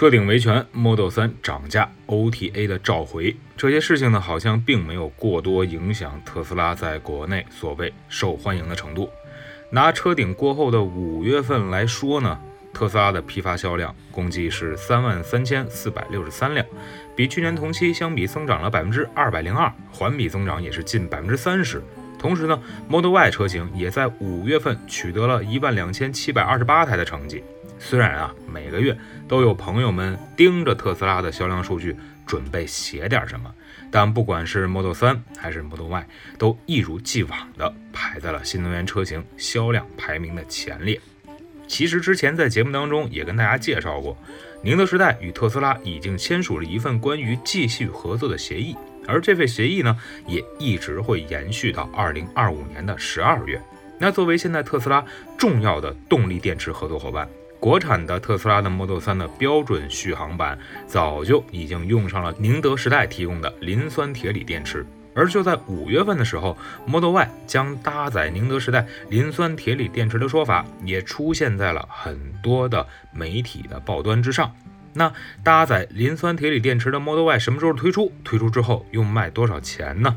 车顶维权，Model 3涨价，OTA 的召回，这些事情呢，好像并没有过多影响特斯拉在国内所谓受欢迎的程度。拿车顶过后的五月份来说呢，特斯拉的批发销量共计是三万三千四百六十三辆，比去年同期相比增长了百分之二百零二，环比增长也是近百分之三十。同时呢，Model Y 车型也在五月份取得了一万两千七百二十八台的成绩。虽然啊，每个月都有朋友们盯着特斯拉的销量数据，准备写点什么，但不管是 Model 3还是 Model Y，都一如既往的排在了新能源车型销量排名的前列。其实之前在节目当中也跟大家介绍过，宁德时代与特斯拉已经签署了一份关于继续合作的协议，而这份协议呢，也一直会延续到二零二五年的十二月。那作为现在特斯拉重要的动力电池合作伙伴。国产的特斯拉的 Model 3的标准续航版早就已经用上了宁德时代提供的磷酸铁锂电池，而就在五月份的时候，Model Y 将搭载宁德时代磷酸铁锂电池的说法也出现在了很多的媒体的报端之上。那搭载磷酸铁锂电池的 Model Y 什么时候推出？推出之后又卖多少钱呢？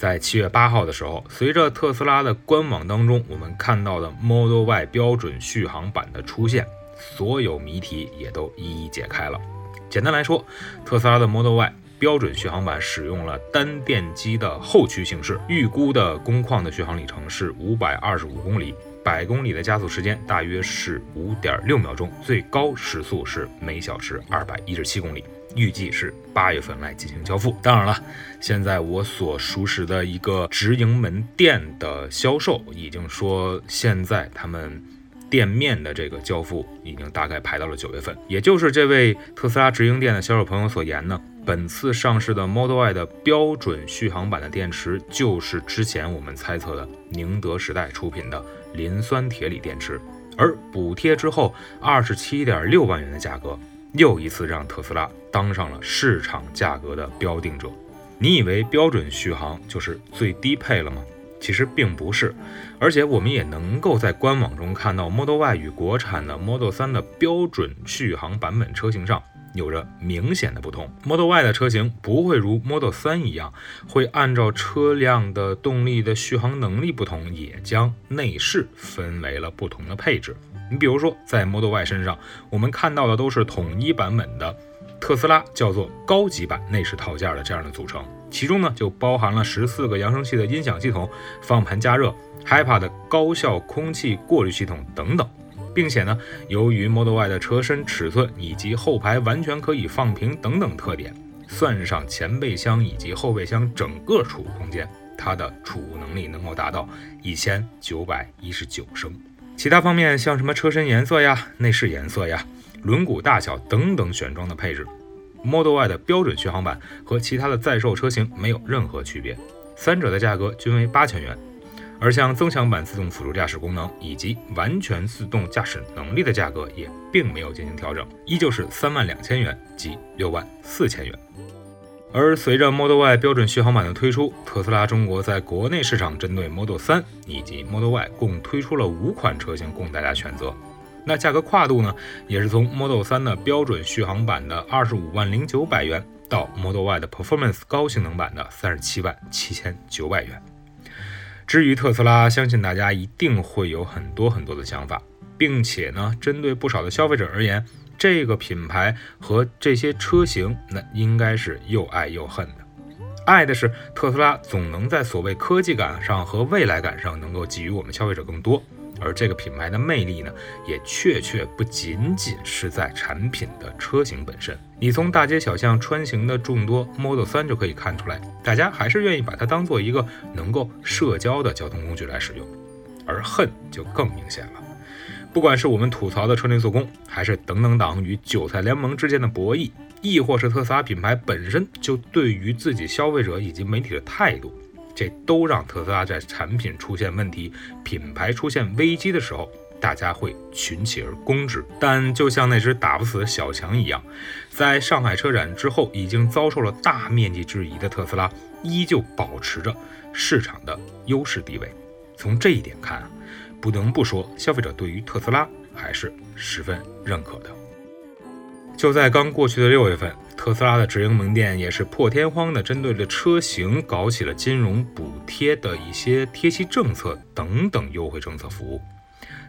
在七月八号的时候，随着特斯拉的官网当中我们看到的 Model Y 标准续航版的出现，所有谜题也都一一解开了。简单来说，特斯拉的 Model Y 标准续航版使用了单电机的后驱形式，预估的工况的续航里程是五百二十五公里，百公里的加速时间大约是五点六秒钟，最高时速是每小时二百一十七公里。预计是八月份来进行交付。当然了，现在我所熟识的一个直营门店的销售已经说，现在他们店面的这个交付已经大概排到了九月份。也就是这位特斯拉直营店的销售朋友所言呢，本次上市的 Model Y 的标准续航版的电池，就是之前我们猜测的宁德时代出品的磷酸铁锂电池，而补贴之后二十七点六万元的价格。又一次让特斯拉当上了市场价格的标定者。你以为标准续航就是最低配了吗？其实并不是。而且我们也能够在官网中看到，Model Y 与国产的 Model 3的标准续航版本车型上有着明显的不同。Model Y 的车型不会如 Model 3一样，会按照车辆的动力的续航能力不同，也将内饰分为了不同的配置。你比如说，在 Model Y 身上，我们看到的都是统一版本的特斯拉叫做高级版内饰套件的这样的组成，其中呢就包含了十四个扬声器的音响系统、方向盘加热、HiPA 的高效空气过滤系统等等，并且呢，由于 Model Y 的车身尺寸以及后排完全可以放平等等特点，算上前备箱以及后备箱整个储物空间，它的储物能力能够达到一千九百一十九升。其他方面，像什么车身颜色呀、内饰颜色呀、轮毂大小等等选装的配置，Model Y 的标准续航版和其他的在售车型没有任何区别，三者的价格均为八千元。而像增强版自动辅助驾驶功能以及完全自动驾驶能力的价格也并没有进行调整，依旧是三万两千元及六万四千元。而随着 Model Y 标准续航版的推出，特斯拉中国在国内市场针对 Model 3以及 Model Y 共推出了五款车型供大家选择。那价格跨度呢，也是从 Model 3的标准续航版的二十五万零九百元，到 Model Y 的 Performance 高性能版的三十七万七千九百元。至于特斯拉，相信大家一定会有很多很多的想法，并且呢，针对不少的消费者而言。这个品牌和这些车型，那应该是又爱又恨的。爱的是特斯拉总能在所谓科技感上和未来感上能够给予我们消费者更多，而这个品牌的魅力呢，也确确不仅仅是在产品的车型本身。你从大街小巷穿行的众多 Model 3就可以看出来，大家还是愿意把它当做一个能够社交的交通工具来使用。而恨就更明显了。不管是我们吐槽的车内做工，还是等等党与韭菜联盟之间的博弈，亦或是特斯拉品牌本身就对于自己消费者以及媒体的态度，这都让特斯拉在产品出现问题、品牌出现危机的时候，大家会群起而攻之。但就像那只打不死的小强一样，在上海车展之后已经遭受了大面积质疑的特斯拉，依旧保持着市场的优势地位。从这一点看啊。不能不说，消费者对于特斯拉还是十分认可的。就在刚过去的六月份，特斯拉的直营门店也是破天荒的针对着车型搞起了金融补贴的一些贴息政策等等优惠政策服务。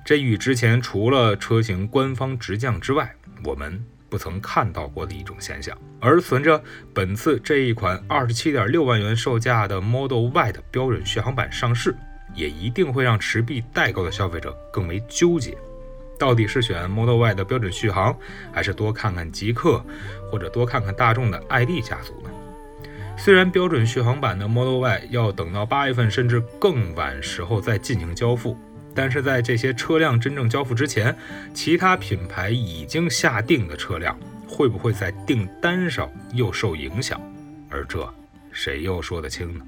这与之前除了车型官方直降之外，我们不曾看到过的一种现象。而随着本次这一款二十七点六万元售价的 Model Y 的标准续航版上市。也一定会让持币待购的消费者更为纠结，到底是选 Model Y 的标准续航，还是多看看极客，或者多看看大众的 ID 家族呢？虽然标准续航版的 Model Y 要等到八月份甚至更晚时候再进行交付，但是在这些车辆真正交付之前，其他品牌已经下定的车辆会不会在订单上又受影响？而这谁又说得清呢？